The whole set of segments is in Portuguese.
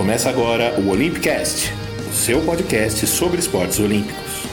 Começa agora o Olympicast, o seu podcast sobre esportes olímpicos.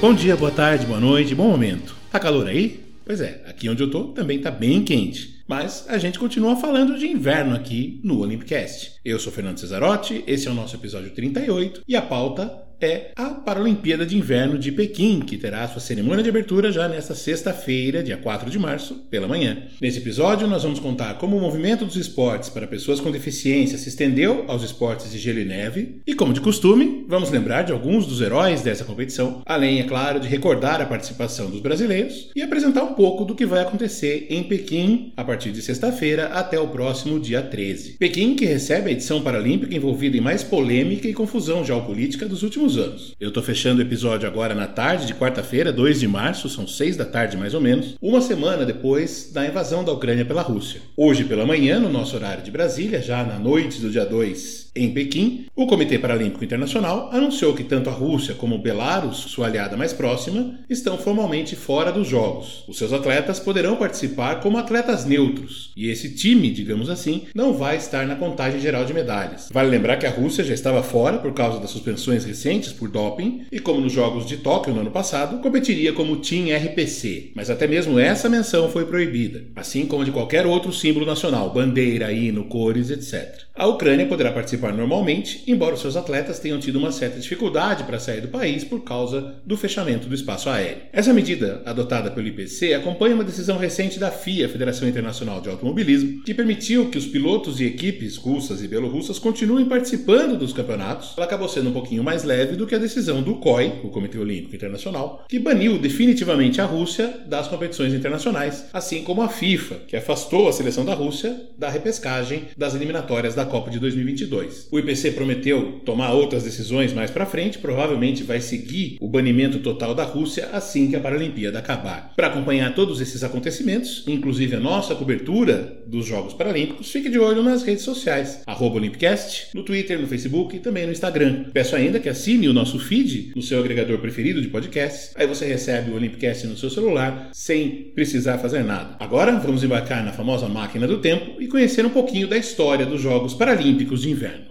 Bom dia, boa tarde, boa noite, bom momento. Tá calor aí? Pois é, aqui onde eu tô também tá bem quente. Mas a gente continua falando de inverno aqui no Olympicast. Eu sou Fernando Cesarotti, esse é o nosso episódio 38 e a pauta é a Paralimpíada de Inverno de Pequim, que terá sua cerimônia de abertura já nesta sexta-feira, dia 4 de março, pela manhã. Nesse episódio, nós vamos contar como o movimento dos esportes para pessoas com deficiência se estendeu aos esportes de gelo e neve, e como de costume, vamos lembrar de alguns dos heróis dessa competição, além, é claro, de recordar a participação dos brasileiros e apresentar um pouco do que vai acontecer em Pequim a partir de sexta-feira até o próximo dia 13. Pequim, que recebe a edição paralímpica envolvida em mais polêmica e confusão geopolítica dos últimos anos. Eu estou fechando o episódio agora na tarde de quarta-feira, 2 de março, são 6 da tarde mais ou menos, uma semana depois da invasão da Ucrânia pela Rússia. Hoje pela manhã, no nosso horário de Brasília, já na noite do dia 2 em Pequim, o Comitê Paralímpico Internacional anunciou que tanto a Rússia como Belarus, sua aliada mais próxima, estão formalmente fora dos Jogos. Os seus atletas poderão participar como atletas neutros, e esse time, digamos assim, não vai estar na contagem geral de medalhas. Vale lembrar que a Rússia já estava fora por causa das suspensões recentes por doping, e como nos Jogos de Tóquio no ano passado, competiria como Team RPC, mas até mesmo essa menção foi proibida, assim como de qualquer outro símbolo nacional, bandeira, hino, cores, etc. A Ucrânia poderá participar normalmente, embora seus atletas tenham tido uma certa dificuldade para sair do país por causa do fechamento do espaço aéreo. Essa medida, adotada pelo IPC, acompanha uma decisão recente da FIA, Federação Internacional de Automobilismo, que permitiu que os pilotos e equipes russas e belorrussas continuem participando dos campeonatos. Ela acabou sendo um pouquinho mais leve do que a decisão do COI, o Comitê Olímpico Internacional, que baniu definitivamente a Rússia das competições internacionais, assim como a FIFA, que afastou a seleção da Rússia da repescagem das eliminatórias da Copa de 2022. O IPC prometeu tomar outras decisões mais para frente, provavelmente vai seguir o banimento total da Rússia assim que a Paralimpíada acabar. Para acompanhar todos esses acontecimentos, inclusive a nossa cobertura dos Jogos Paralímpicos, fique de olho nas redes sociais, Olympicast, no Twitter, no Facebook e também no Instagram. Peço ainda que assine o nosso feed no seu agregador preferido de podcasts, aí você recebe o Olympicast no seu celular sem precisar fazer nada. Agora vamos embarcar na famosa máquina do tempo e conhecer um pouquinho da história dos Jogos Jogos Paralímpicos de Inverno.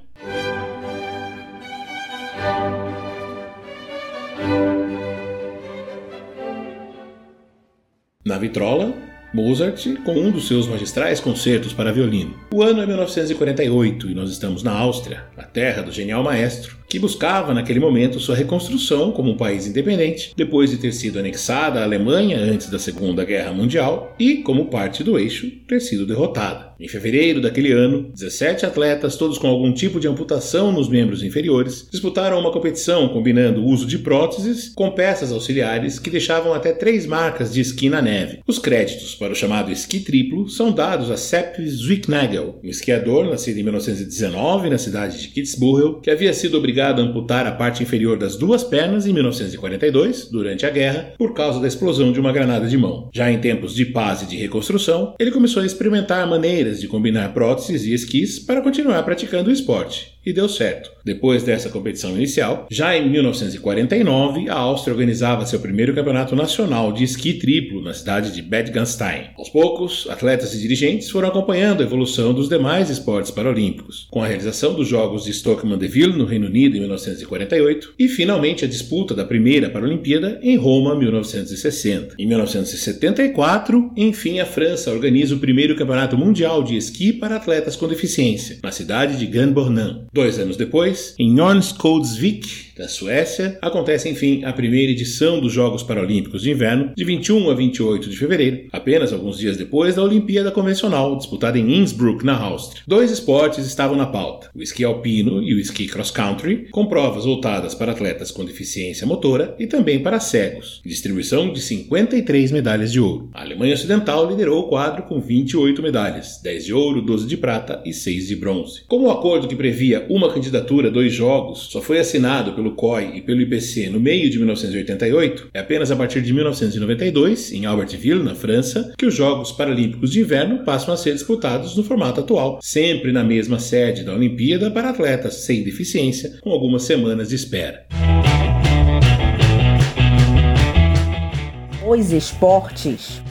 Vitrola, Mozart com um dos seus magistrais concertos para violino. O ano é 1948 e nós estamos na Áustria, a terra do genial maestro, que buscava naquele momento sua reconstrução como um país independente, depois de ter sido anexada à Alemanha antes da Segunda Guerra Mundial e, como parte do eixo, ter sido derrotada. Em fevereiro daquele ano, 17 atletas, todos com algum tipo de amputação nos membros inferiores, disputaram uma competição combinando o uso de próteses com peças auxiliares que deixavam até três marcas de esqui na neve. Os créditos para o chamado esqui triplo são dados a Sepp Zwicknagel, um esquiador nascido em 1919 na cidade de Kitzbühel, que havia sido obrigado a amputar a parte inferior das duas pernas em 1942, durante a guerra, por causa da explosão de uma granada de mão. Já em tempos de paz e de reconstrução, ele começou a experimentar maneiras de combinar próteses e esquis para continuar praticando o esporte e deu certo. Depois dessa competição inicial, já em 1949, a Áustria organizava seu primeiro campeonato nacional de esqui triplo na cidade de Bad Gastein. Aos poucos, atletas e dirigentes foram acompanhando a evolução dos demais esportes paralímpicos, com a realização dos Jogos de Stoke-Mandeville no Reino Unido em 1948 e finalmente a disputa da primeira Paralimpíada em Roma em 1960. Em 1974, enfim, a França organiza o primeiro campeonato mundial de esqui para atletas com deficiência, na cidade de Granbornand. Dois anos depois, em Nornskodsvik, da Suécia, acontece enfim a primeira edição dos Jogos Paralímpicos de Inverno, de 21 a 28 de fevereiro, apenas alguns dias depois da Olimpíada Convencional, disputada em Innsbruck, na Áustria. Dois esportes estavam na pauta: o esqui alpino e o esqui cross-country, com provas voltadas para atletas com deficiência motora e também para cegos, distribuição de 53 medalhas de ouro. A Alemanha Ocidental liderou o quadro com 28 medalhas, 10 de ouro, 12 de prata e 6 de bronze. Como o acordo que previa uma candidatura, dois jogos, só foi assinado pelo pelo COI e pelo IPC no meio de 1988, é apenas a partir de 1992, em Albertville, na França, que os Jogos Paralímpicos de Inverno passam a ser disputados no formato atual, sempre na mesma sede da Olimpíada para atletas sem deficiência, com algumas semanas de espera. Os esportes.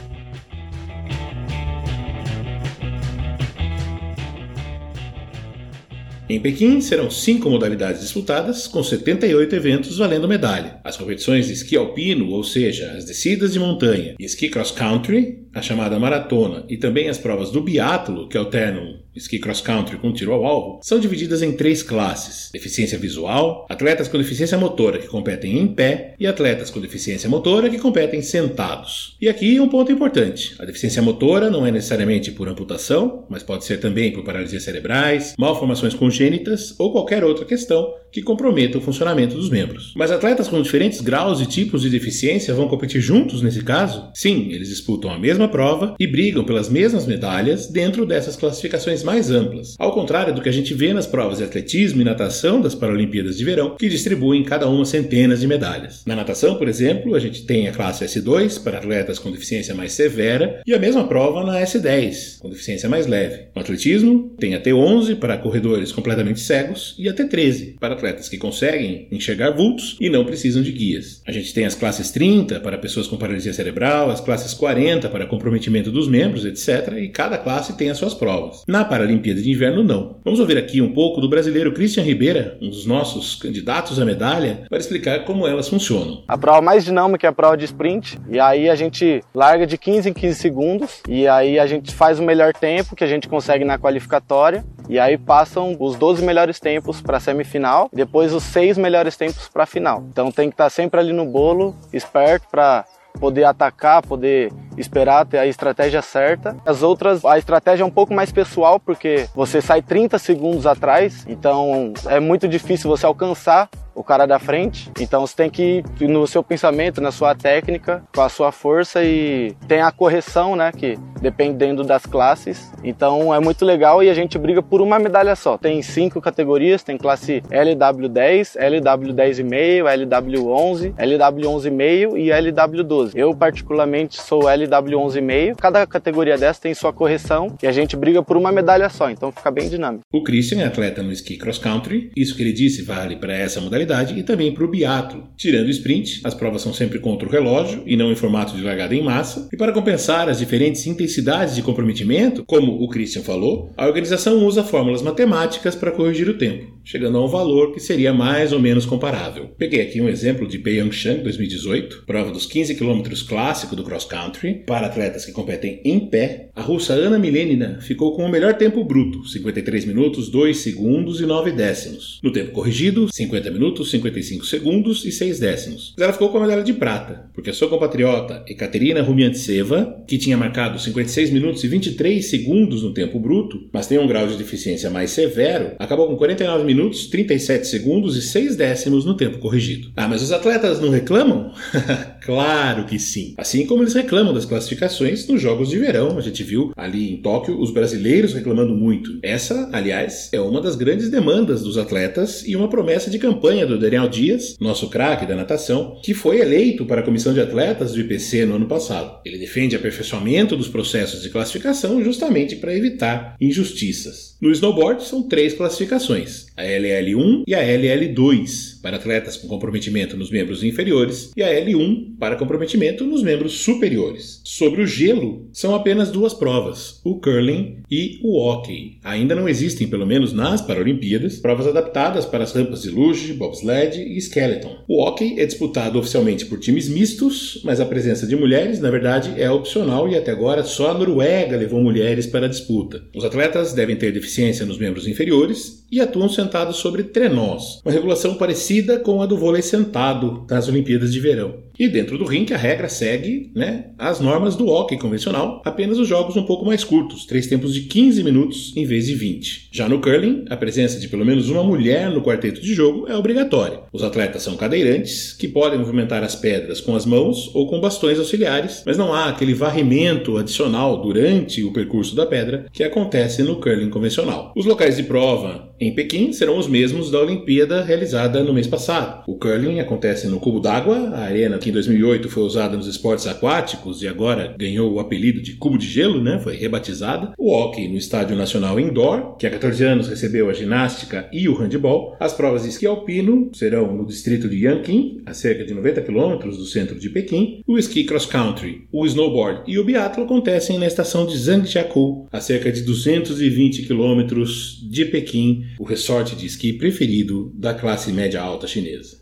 Em Pequim serão cinco modalidades disputadas, com 78 eventos valendo medalha. As competições de esqui alpino, ou seja, as descidas de montanha, e esqui cross country, a chamada maratona, e também as provas do biatlo, que alternam esqui cross country com tiro ao alvo, são divididas em três classes: deficiência visual, atletas com deficiência motora que competem em pé e atletas com deficiência motora que competem sentados. E aqui um ponto importante: a deficiência motora não é necessariamente por amputação, mas pode ser também por paralisias cerebrais, malformações congênitas ou qualquer outra questão que comprometa o funcionamento dos membros. Mas atletas com diferentes graus e tipos de deficiência vão competir juntos nesse caso? Sim, eles disputam a mesma prova e brigam pelas mesmas medalhas dentro dessas classificações mais amplas, ao contrário do que a gente vê nas provas de atletismo e natação das Paralimpíadas de Verão, que distribuem cada uma centenas de medalhas. Na natação, por exemplo, a gente tem a classe S2 para atletas com deficiência mais severa e a mesma prova na S10, com deficiência mais leve. No atletismo, tem a T11 para corredores completamente cegos e a T13 para atletas que conseguem enxergar vultos e não precisam de guias. A gente tem as classes 30 para pessoas com paralisia cerebral, as classes 40 para comprometimento dos membros, etc. E cada classe tem as suas provas. Na Paralimpíada de Inverno, não. Vamos ouvir aqui um pouco do brasileiro Christian Ribeira, um dos nossos candidatos à medalha, para explicar como elas funcionam. A prova mais dinâmica é a prova de sprint, e aí a gente larga de 15 em 15 segundos, e aí a gente faz o melhor tempo que a gente consegue na qualificatória, e aí passam os 12 melhores tempos para a semifinal, depois os seis melhores tempos para a final. Então tem que estar sempre ali no bolo, esperto para poder atacar, poder esperar ter a estratégia certa. As outras, a estratégia é um pouco mais pessoal, porque você sai 30 segundos atrás, então é muito difícil você alcançar o cara da frente. Então você tem que ir no seu pensamento, na sua técnica, com a sua força e tem a correção, né, que dependendo das classes. Então é muito legal e a gente briga por uma medalha só. Tem cinco categorias, tem classe LW10, LW10,5, LW11, LW11,5 e LW12. Eu particularmente sou LW11,5. Cada categoria dessa tem sua correção e a gente briga por uma medalha só, então fica bem dinâmico. O Christian é atleta no esqui cross country. Isso que ele disse vale para essa modalidade e também para o biatlo. Tirando o sprint, as provas são sempre contra o relógio e não em formato de largada em massa. E para compensar as diferentes intensidades de comprometimento, como o Christian falou, a organização usa fórmulas matemáticas para corrigir o tempo, chegando a um valor que seria mais ou menos comparável. Peguei aqui um exemplo de Pyeongchang 2018, prova dos 15 km clássico do cross country para atletas que competem em pé. A russa Ana Milenina ficou com o melhor tempo bruto, 53 minutos 2 segundos e 9 décimos. No tempo corrigido, 50 minutos 55 segundos e 6 décimos. Mas ela ficou com a medalha de prata, porque a sua compatriota Ekaterina Rumiantseva, que tinha marcado 56 minutos e 23 segundos no tempo bruto, mas tem um grau de deficiência mais severo, acabou com 49 minutos, 37 segundos e 6 décimos no tempo corrigido. Ah, mas os atletas não reclamam? claro que sim. Assim como eles reclamam das classificações nos Jogos de Verão, a gente viu ali em Tóquio os brasileiros reclamando muito. Essa, aliás, é uma das grandes demandas dos atletas e uma promessa de campanha do Daniel Dias, nosso craque da natação, que foi eleito para a comissão de atletas do IPC no ano passado. Ele defende aperfeiçoamento dos processos de classificação justamente para evitar injustiças. No snowboard são três classificações: a LL1 e a LL2 para atletas com comprometimento nos membros inferiores e a L1 para comprometimento nos membros superiores. Sobre o gelo, são apenas duas provas, o curling e o hockey. Ainda não existem, pelo menos nas Paralimpíadas, provas adaptadas para as rampas de luge, bobsled e skeleton. O hockey é disputado oficialmente por times mistos, mas a presença de mulheres, na verdade, é opcional e até agora só a Noruega levou mulheres para a disputa. Os atletas devem ter deficiência nos membros inferiores e atuam sentados sobre trenós, uma regulação parecida com a do vôlei sentado nas Olimpíadas de Verão. E dentro do rink a regra segue né, as normas do hockey convencional, apenas os jogos um pouco mais curtos, três tempos de 15 minutos em vez de 20. Já no curling, a presença de pelo menos uma mulher no quarteto de jogo é obrigatória. Os atletas são cadeirantes, que podem movimentar as pedras com as mãos ou com bastões auxiliares, mas não há aquele varrimento adicional durante o percurso da pedra que acontece no curling convencional. Os locais de prova em Pequim serão os mesmos da Olimpíada realizada no mês passado. O curling acontece no Cubo d'Água, a arena que em 2008 foi usada nos esportes aquáticos e agora ganhou o apelido de cubo de gelo, né? Foi rebatizada. O hockey no Estádio Nacional Indoor, que há 14 anos recebeu a ginástica e o handball. As provas de esqui alpino serão no distrito de Yanqing, a cerca de 90 quilômetros do centro de Pequim. O esqui cross country, o snowboard e o biatlo acontecem na estação de Zhangjiakou, a cerca de 220 quilômetros de Pequim, o resort de esqui preferido da classe média alta chinesa.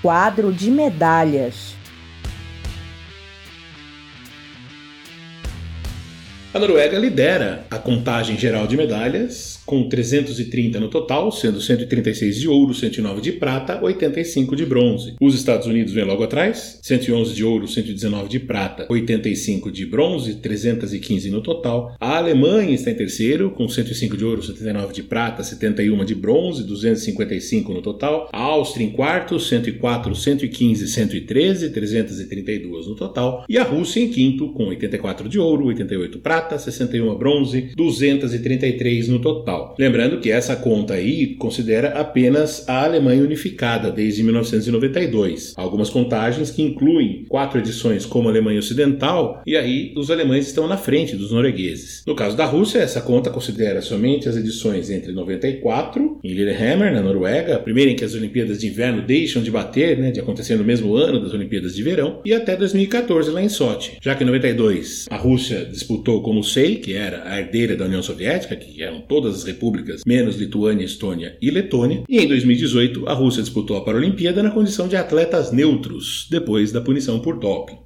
Quadro de medalhas. A Noruega lidera a contagem geral de medalhas, com 330 no total, sendo 136 de ouro, 109 de prata, 85 de bronze. Os Estados Unidos vêm logo atrás, 111 de ouro, 119 de prata, 85 de bronze, 315 no total. A Alemanha está em terceiro, com 105 de ouro, 79 de prata, 71 de bronze, 255 no total. A Áustria em quarto, 104, 115, 113, 332 no total. E a Rússia em quinto, com 84 de ouro, 88 prata, prata, 61 bronze, 233 no total. Lembrando que essa conta aí considera apenas a Alemanha unificada desde 1992. Algumas contagens que incluem quatro edições como Alemanha Ocidental e aí os alemães estão na frente dos noruegueses. No caso da Rússia, essa conta considera somente as edições entre 94 em Lillehammer, na Noruega, a primeira em que as Olimpíadas de Inverno deixam de bater, né, de acontecer no mesmo ano das Olimpíadas de Verão, e até 2014 lá em Sochi. Já que em 92 a Rússia disputou com como sei, que era a herdeira da União Soviética, que eram todas as repúblicas, menos Lituânia, Estônia e Letônia. E em 2018, a Rússia disputou a Paralimpíada na condição de atletas neutros, depois da punição por doping.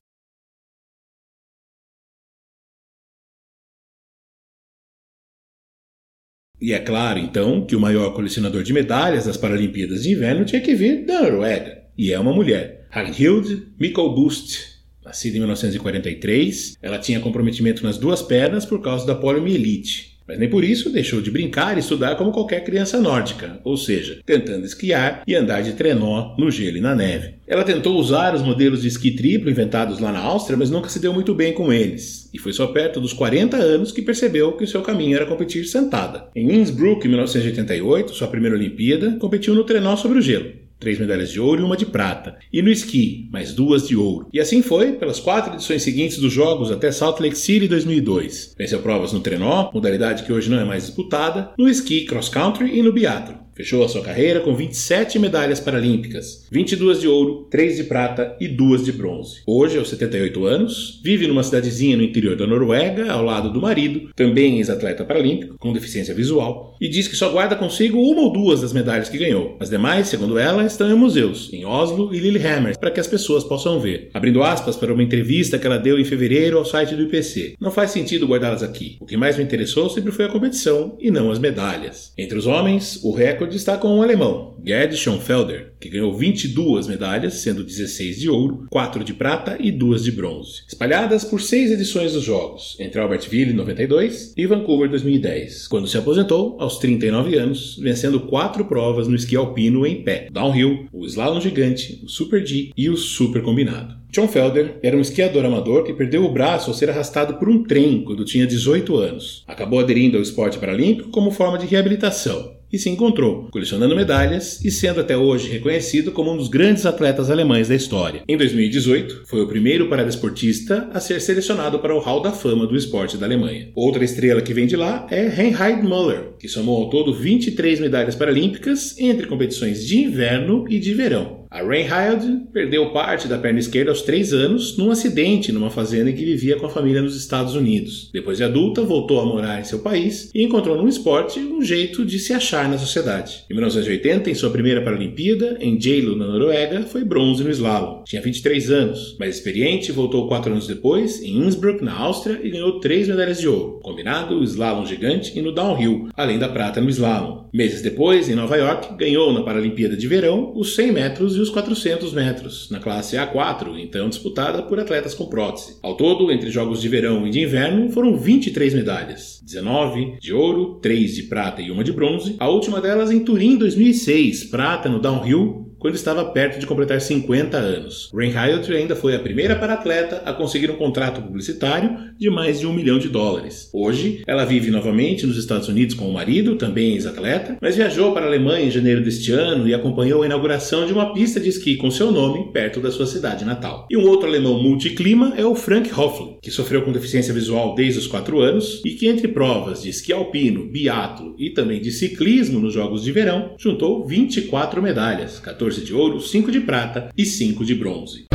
E é claro, então, que o maior colecionador de medalhas das Paralimpíadas de Inverno tinha que vir da Noruega. E é uma mulher, Ragnhild Mikkelbust, Nascida em 1943, ela tinha comprometimento nas duas pernas por causa da poliomielite. Mas nem por isso deixou de brincar e estudar como qualquer criança nórdica, ou seja, tentando esquiar e andar de trenó no gelo e na neve. Ela tentou usar os modelos de esqui triplo inventados lá na Áustria, mas nunca se deu muito bem com eles. E foi só perto dos 40 anos que percebeu que o seu caminho era competir sentada. Em Innsbruck, em 1988, sua primeira Olimpíada, competiu no trenó sobre o gelo três medalhas de ouro e uma de prata. E no esqui, mais duas de ouro. E assim foi pelas quatro edições seguintes dos Jogos até Salt Lake City 2002. Venceu provas no trenó, modalidade que hoje não é mais disputada, no esqui cross country e no biatlo. Fechou a sua carreira com 27 medalhas paralímpicas, 22 de ouro, 3 de prata e 2 de bronze. Hoje, aos 78 anos, vive numa cidadezinha no interior da Noruega, ao lado do marido, também ex-atleta paralímpico, com deficiência visual, e diz que só guarda consigo uma ou duas das medalhas que ganhou. As demais, segundo ela, estão em museus, em Oslo e Lillehammer, para que as pessoas possam ver. Abrindo aspas para uma entrevista que ela deu em fevereiro ao site do IPC. Não faz sentido guardá-las aqui. O que mais me interessou sempre foi a competição e não as medalhas. Entre os homens, o recorde recorde está com um alemão, Gerd Schoenfelder, que ganhou 22 medalhas, sendo 16 de ouro, 4 de prata e 2 de bronze, espalhadas por seis edições dos Jogos, entre Albertville em 92 e Vancouver 2010, quando se aposentou aos 39 anos, vencendo quatro provas no esqui alpino em pé, downhill, o slalom gigante, o super G e o super combinado. John Felder era um esquiador amador que perdeu o braço ao ser arrastado por um trem quando tinha 18 anos. Acabou aderindo ao esporte paralímpico como forma de reabilitação e se encontrou, colecionando medalhas e sendo até hoje reconhecido como um dos grandes atletas alemães da história. Em 2018, foi o primeiro paradesportista a ser selecionado para o Hall da Fama do esporte da Alemanha. Outra estrela que vem de lá é Reinhard Müller, que somou ao todo 23 medalhas paralímpicas entre competições de inverno e de verão. A Reinhard perdeu parte da perna esquerda aos 3 anos num acidente numa fazenda em que vivia com a família nos Estados Unidos. Depois de adulta, voltou a morar em seu país e encontrou no esporte um jeito de se achar na sociedade. Em 1980, em sua primeira Paralimpíada, em Jalo, na Noruega, foi bronze no slalom. Tinha 23 anos, mas experiente, voltou 4 anos depois, em Innsbruck, na Áustria, e ganhou 3 medalhas de ouro, combinado, o slalom gigante e no downhill, além da prata no slalom. Meses depois, em Nova York, ganhou na Paralimpíada de Verão os 100 metros e os 400 metros, na classe A4, então disputada por atletas com prótese. Ao todo, entre jogos de verão e de inverno, foram 23 medalhas: 19 de ouro, 3 de prata e uma de bronze, a última delas em Turim 2006, prata no downhill quando estava perto de completar 50 anos. Rain Hyatt ainda foi a primeira para-atleta a conseguir um contrato publicitário de mais de um milhão de dólares. Hoje, ela vive novamente nos Estados Unidos com o marido, também ex-atleta, mas viajou para a Alemanha em janeiro deste ano e acompanhou a inauguração de uma pista de esqui com seu nome perto da sua cidade natal. E um outro alemão multiclima é o Frank Hoffel, que sofreu com deficiência visual desde os 4 anos e que entre provas de esqui alpino, biatlo e também de ciclismo nos Jogos de Verão, juntou 24 medalhas, 14 de ouro, 5 de prata e 5 de bronze.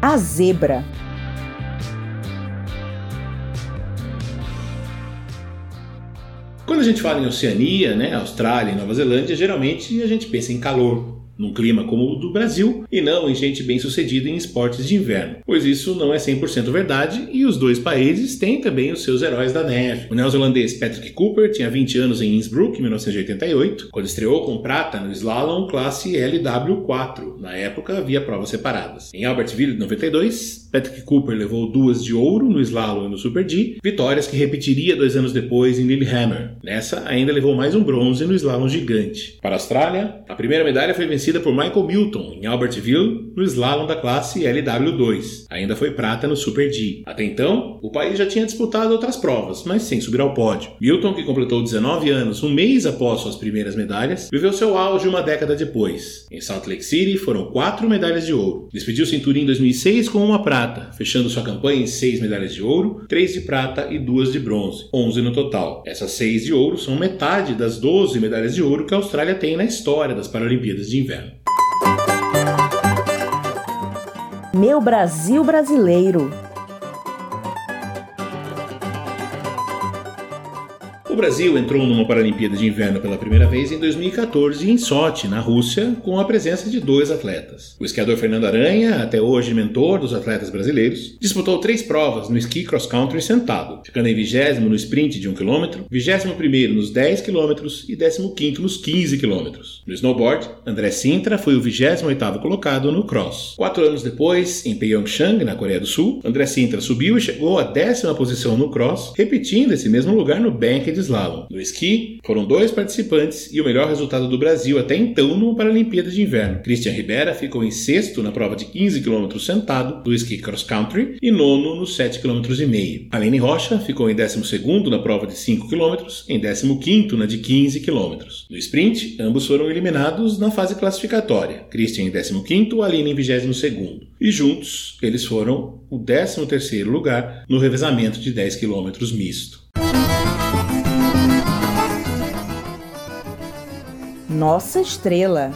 A zebra. Quando a gente fala em Oceania, né, Austrália e Nova Zelândia, geralmente a gente pensa em calor, num clima como o do Brasil e não em gente bem sucedida em esportes de inverno, pois isso não é 100% verdade e os dois países têm também os seus heróis da neve. O neozelandês Patrick Cooper tinha 20 anos em Innsbruck, em 1988, quando estreou com prata no slalom classe LW4. Na época havia provas separadas. Em Albertville, 92, Patrick Cooper levou duas de ouro no slalom e no Super G, vitórias que repetiria dois anos depois em Lillehammer. Nessa, ainda levou mais um bronze no slalom gigante. Para a Austrália, a primeira medalha foi vencida vencida por Michael Milton em Albertville no slalom da classe LW2. Ainda foi prata no Super G. Até então, o país já tinha disputado outras provas, mas sem subir ao pódio. Milton, que completou 19 anos um mês após suas primeiras medalhas, viveu seu auge uma década depois. Em Salt Lake City foram quatro medalhas de ouro. Despediu-se em Turim em 2006 com uma prata, fechando sua campanha em seis medalhas de ouro, três de prata e duas de bronze, 11 no total. Essas seis de ouro são metade das 12 medalhas de ouro que a Austrália tem na história das Paralimpíadas de Inverno Meu Brasil brasileiro. O Brasil entrou numa Paralimpíada de Inverno pela primeira vez em 2014 em Sochi, na Rússia, com a presença de dois atletas. O esquiador Fernando Aranha, até hoje mentor dos atletas brasileiros, disputou três provas no esqui cross-country sentado, ficando em 20 no sprint de 1 km, 21 nos 10 km e 15 nos 15 km. No snowboard, André Sintra foi o 28º colocado no cross. Quatro anos depois, em Pyeongchang, na Coreia do Sul, André Sintra subiu e chegou à décima posição no cross, repetindo esse mesmo lugar no bank de slalom. No esqui, foram dois participantes e o melhor resultado do Brasil até então numa Paralimpíada de Inverno. Christian Ribera ficou em sexto na prova de 15 km sentado do esqui cross country e nono nos 7 km e meio. Aline Rocha ficou em 12 segundo na prova de 5 km, em 15 quinto na de 15 km. No sprint, ambos foram eliminados na fase classificatória. Christian em 15 quinto, Aline em 22 segundo. E juntos, eles foram o 13 terceiro lugar no revezamento de 10 km misto. Nossa estrela.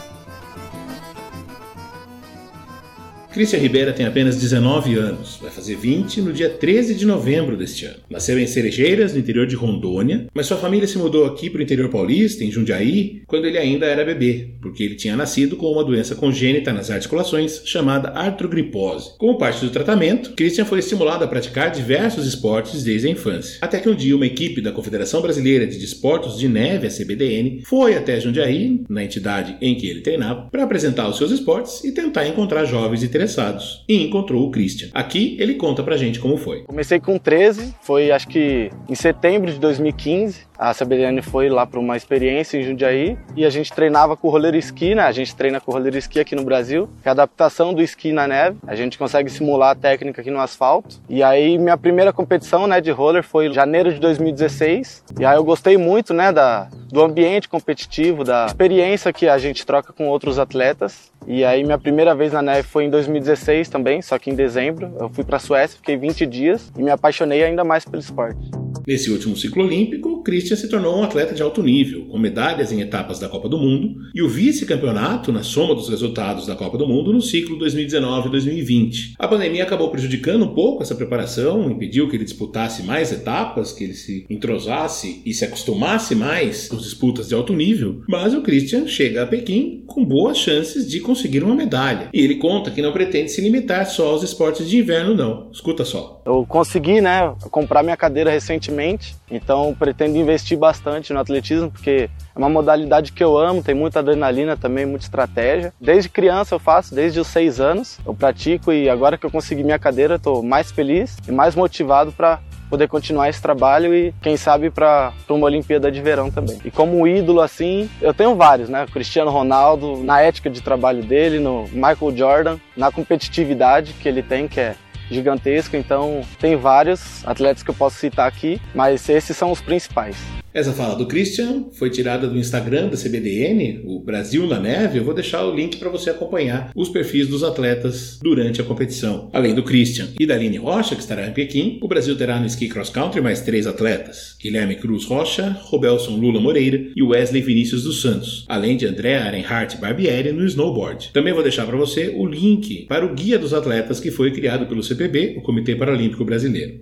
Cristian Ribeira tem apenas 19 anos, vai fazer 20 no dia 13 de novembro deste ano. Nasceu em Cerejeiras, no interior de Rondônia, mas sua família se mudou aqui para o interior paulista, em Jundiaí, quando ele ainda era bebê, porque ele tinha nascido com uma doença congênita nas articulações chamada artrogripose. Como parte do tratamento, Christian foi estimulado a praticar diversos esportes desde a infância. Até que um dia uma equipe da Confederação Brasileira de Desportos de Neve, a CBDN, foi até Jundiaí, na entidade em que ele treinava, para apresentar os seus esportes e tentar encontrar jovens interessados interessados e encontrou o Christian. Aqui ele conta pra gente como foi. Comecei com 13, foi acho que em setembro de 2015. A CBDN foi lá para uma experiência em Jundiaí e a gente treinava com roller esqui, né? A gente treina com roller esqui aqui no Brasil, que é a adaptação do esqui na neve. A gente consegue simular a técnica aqui no asfalto. E aí minha primeira competição, né, de roller foi em janeiro de 2016. E aí eu gostei muito, né, da do ambiente competitivo, da experiência que a gente troca com outros atletas. E aí minha primeira vez na neve foi em 2016 também, só que em dezembro. Eu fui para a Suécia, fiquei 20 dias e me apaixonei ainda mais pelo esporte. Nesse último ciclo olímpico, Christian se tornou um atleta de alto nível, com medalhas em etapas da Copa do Mundo e o vice-campeonato na soma dos resultados da Copa do Mundo no ciclo 2019-2020. A pandemia acabou prejudicando um pouco essa preparação, impediu que ele disputasse mais etapas, que ele se entrosasse e se acostumasse mais com disputas de alto nível, mas o Christian chega a Pequim com boas chances de conseguir uma medalha. E ele conta que não pretende se limitar só aos esportes de inverno, não. Escuta só. Eu consegui, né, comprar minha cadeira recentemente, então pretendo investir bastante no atletismo, porque é uma modalidade que eu amo, tem muita adrenalina também, muita estratégia. Desde criança eu faço, desde os seis anos eu pratico e agora que eu consegui minha cadeira, estou mais feliz e mais motivado para poder continuar esse trabalho e, quem sabe, para uma Olimpíada de Verão também. E como ídolo, assim, eu tenho vários, né? Cristiano Ronaldo, na ética de trabalho dele, no Michael Jordan, na competitividade que ele tem, que é gigantesca, então tem vários atletas que eu posso citar aqui, mas esses são os principais. Essa fala do Christian foi tirada do Instagram da CBDN, o Brasil na Neve. Eu vou deixar o link para você acompanhar os perfis dos atletas durante a competição. Além do Christian e da Aline Rocha, que estará em Pequim, o Brasil terá no ski cross country mais três atletas: Guilherme Cruz Rocha, Robelson Lula Moreira e Wesley Vinícius dos Santos, além de André Arenhart Barbieri no snowboard. Também vou deixar para você o link para o guia dos atletas que foi criado pelo CPB, o Comitê Paralímpico Brasileiro.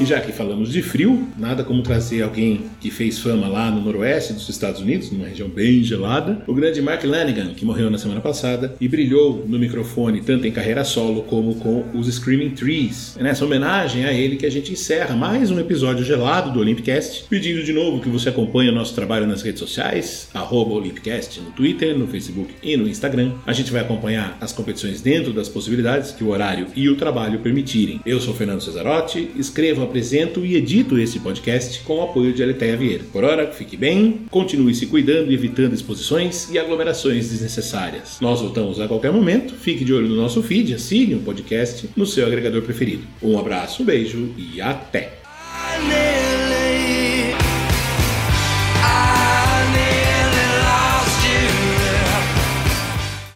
E já que falamos de frio, nada como trazer alguém que fez fama lá no noroeste dos Estados Unidos, numa região bem gelada, o grande Mark Lanigan, que morreu na semana passada e brilhou no microfone tanto em carreira solo como com os Screaming Trees. É nessa homenagem a ele que a gente encerra mais um episódio gelado do Olympicast, pedindo de novo que você acompanhe o nosso trabalho nas redes sociais, Olympicast no Twitter, no Facebook e no Instagram. A gente vai acompanhar as competições dentro das possibilidades que o horário e o trabalho permitirem. Eu sou Fernando Cesarotti, escrevo apresento e edito esse podcast com o apoio de Aleteia Vieira. Por hora, fique bem, continue se cuidando e evitando exposições e aglomerações desnecessárias. Nós voltamos a qualquer momento, fique de olho no nosso feed, assine o podcast no seu agregador preferido. Um abraço, um beijo e até!